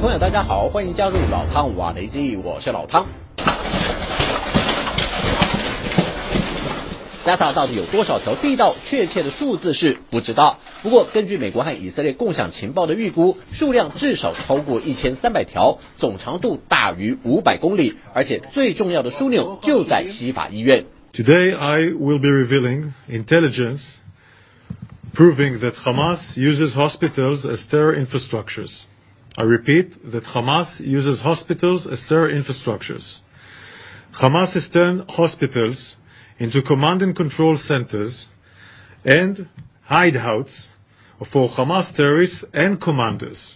朋友，大家好，欢迎加入老汤瓦雷基，我是老汤。加萨到底有多少条地道？确切的数字是不知道。不过，根据美国和以色列共享情报的预估，数量至少超过一千三百条，总长度大于五百公里，而且最重要的枢纽就在西法医院。Today, I will be revealing intelligence proving that Hamas uses hospitals as terror infrastructures. I repeat that Hamas uses hospitals as their infrastructures. Hamas has turned hospitals into command and control centers and hideouts for Hamas terrorists and commanders.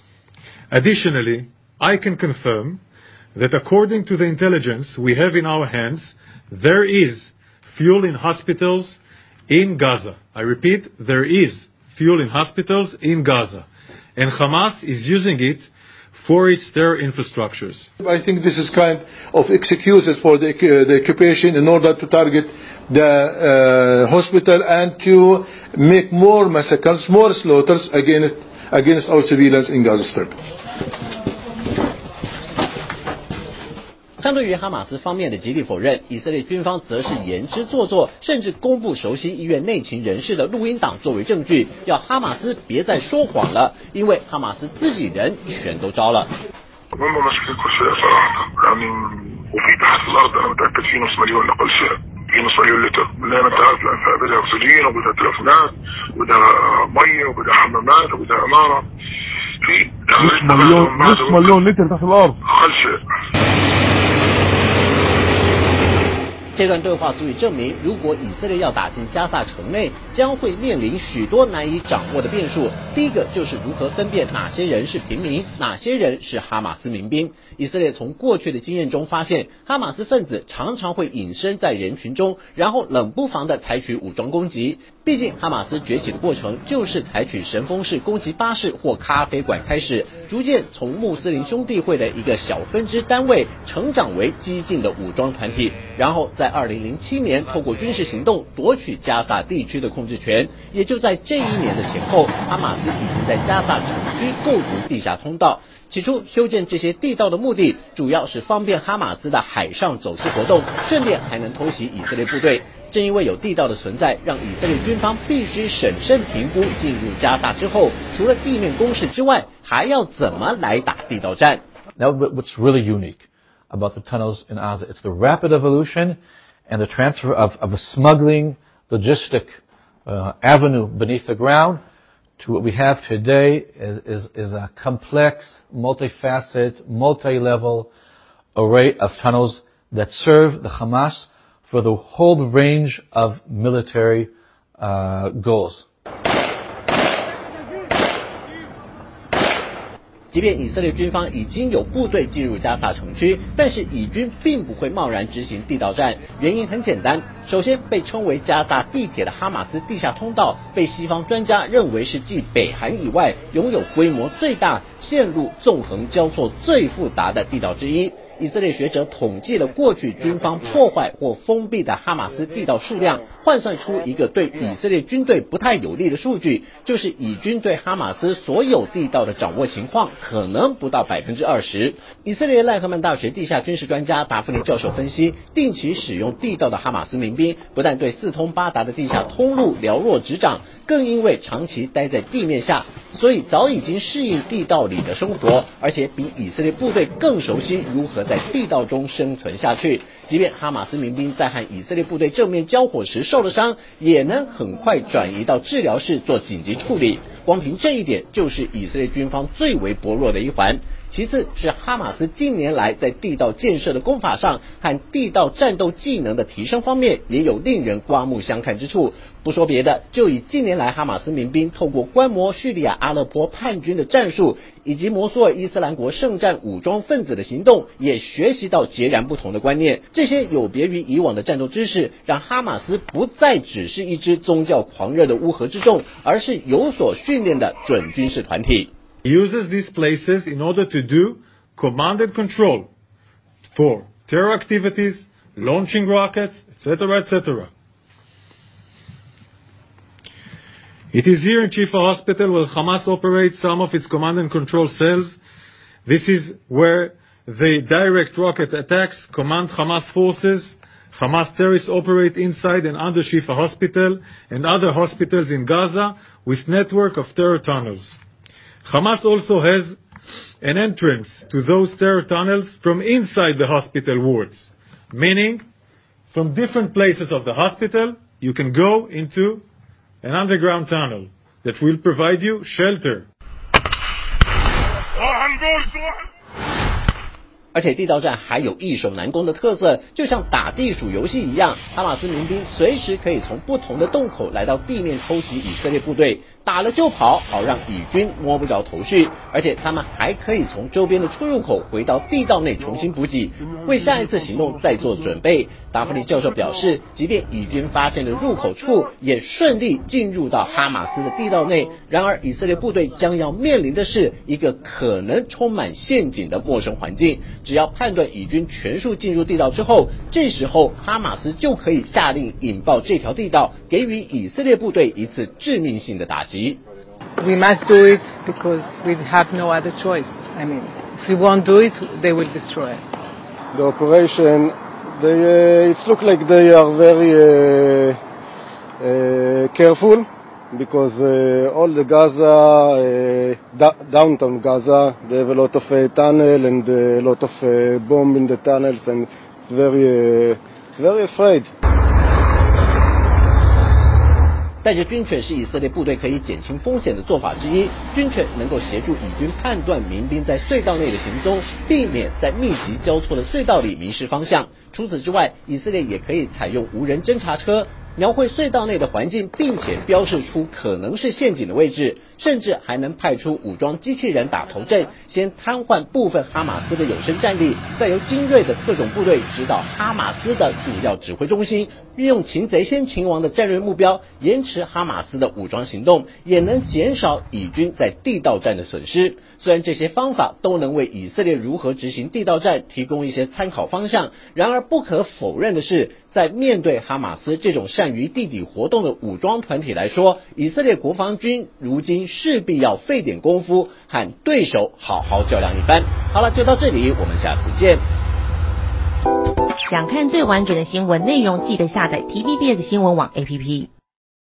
Additionally, I can confirm that according to the intelligence we have in our hands, there is fuel in hospitals in Gaza. I repeat, there is fuel in hospitals in Gaza. And Hamas is using it for its terror infrastructures. I think this is kind of excuses for the, uh, the occupation in order to target the uh, hospital and to make more massacres, more slaughters against, against our civilians in Gaza Strip. 相对于哈马斯方面的极力否认，以色列军方则是言之做作，甚至公布熟悉医院内情人士的录音档作为证据，要哈马斯别再说谎了，因为哈马斯自己人全都招了。这段对话足以证明，如果以色列要打进加萨城内，将会面临许多难以掌握的变数。第一个就是如何分辨哪些人是平民，哪些人是哈马斯民兵。以色列从过去的经验中发现，哈马斯分子常常会隐身在人群中，然后冷不防的采取武装攻击。毕竟，哈马斯崛起的过程就是采取神风式攻击巴士或咖啡馆开始，逐渐从穆斯林兄弟会的一个小分支单位成长为激进的武装团体，然后在二零零七年透过军事行动夺取加萨地区的控制权。也就在这一年的前后，哈马斯已经在加萨城区构筑地下通道。起初修建这些地道的目的，主要是方便哈马斯的海上走私活动，顺便还能偷袭以色列部队。正因为有地道的存在，让以色列军方必须审慎评估进入加萨之后，除了地面攻势之外，还要怎么来打地道战。Now, what's really unique about the tunnels in Gaza? It's the rapid evolution and the transfer of, of a smuggling logistic uh, avenue beneath the ground to what we have today is, is, is a complex, multifaceted, multi-level array of tunnels that serve the Hamas for the whole range of military uh, goals. 即便以色列军方已经有部队进入加萨城区，但是以军并不会贸然执行地道战。原因很简单，首先被称为加大地铁的哈马斯地下通道，被西方专家认为是继北韩以外拥有规模最大、线路纵横交错最复杂的地道之一。以色列学者统计了过去军方破坏或封闭的哈马斯地道数量，换算出一个对以色列军队不太有利的数据，就是以军对哈马斯所有地道的掌握情况可能不到百分之二十。以色列赖赫曼大学地下军事专家达夫尼教授分析，定期使用地道的哈马斯民兵不但对四通八达的地下通路了若指掌，更因为长期待在地面下，所以早已经适应地道里的生活，而且比以色列部队更熟悉如何。在地道中生存下去，即便哈马斯民兵在和以色列部队正面交火时受了伤，也能很快转移到治疗室做紧急处理。光凭这一点，就是以色列军方最为薄弱的一环。其次是哈马斯近年来在地道建设的功法上和地道战斗技能的提升方面，也有令人刮目相看之处。不说别的，就以近年来哈马斯民兵透过观摩叙利亚阿勒颇叛军的战术，以及摩苏尔伊斯兰国圣战武装分子的行动，也学习到截然不同的观念。这些有别于以往的战斗知识，让哈马斯不再只是一支宗教狂热的乌合之众，而是有所训练的准军事团体。uses these places in order to do command and control for terror activities, launching rockets, etc., etc. It is here in Chifa Hospital where Hamas operates some of its command and control cells This is where the direct rocket attacks command Hamas forces. Hamas terrorists operate inside and under Shifa Hospital and other hospitals in Gaza with network of terror tunnels. Hamas also has an entrance to those terror tunnels from inside the hospital wards, meaning from different places of the hospital, you can go into an underground tunnel that will provide you shelter 而且地道战还有易守难攻的特色，就像打地鼠游戏一样，哈马斯民兵随时可以从不同的洞口来到地面偷袭以色列部队。打了就跑，好让以军摸不着头绪。而且他们还可以从周边的出入口回到地道内重新补给，为下一次行动再做准备。达弗利教授表示，即便以军发现了入口处，也顺利进入到哈马斯的地道内。然而，以色列部队将要面临的是一个可能充满陷阱的陌生环境。只要判断以军全数进入地道之后，这时候哈马斯就可以下令引爆这条地道，给予以色列部队一次致命性的打击。We must do it because we have no other choice. I mean, if we won't do it, they will destroy us. The operation, they, uh, it looks like they are very uh, uh, careful because uh, all the Gaza, uh, downtown Gaza, they have a lot of uh, tunnel and a lot of uh, bomb in the tunnels, and it's very, uh, it's very afraid. 带着军犬是以色列部队可以减轻风险的做法之一。军犬能够协助以军判断民兵在隧道内的行踪，避免在密集交错的隧道里迷失方向。除此之外，以色列也可以采用无人侦察车。描绘隧道内的环境，并且标示出可能是陷阱的位置，甚至还能派出武装机器人打头阵，先瘫痪部分哈马斯的有生战力，再由精锐的特种部队指导哈马斯的主要指挥中心，运用擒贼先擒王的战略目标，延迟哈马斯的武装行动，也能减少以军在地道战的损失。虽然这些方法都能为以色列如何执行地道战提供一些参考方向，然而不可否认的是，在面对哈马斯这种善于地底活动的武装团体来说，以色列国防军如今势必要费点功夫和对手好好较量一番。好了，就到这里，我们下次见。想看最完整的新闻内容，记得下载 TVBS 新闻网 APP。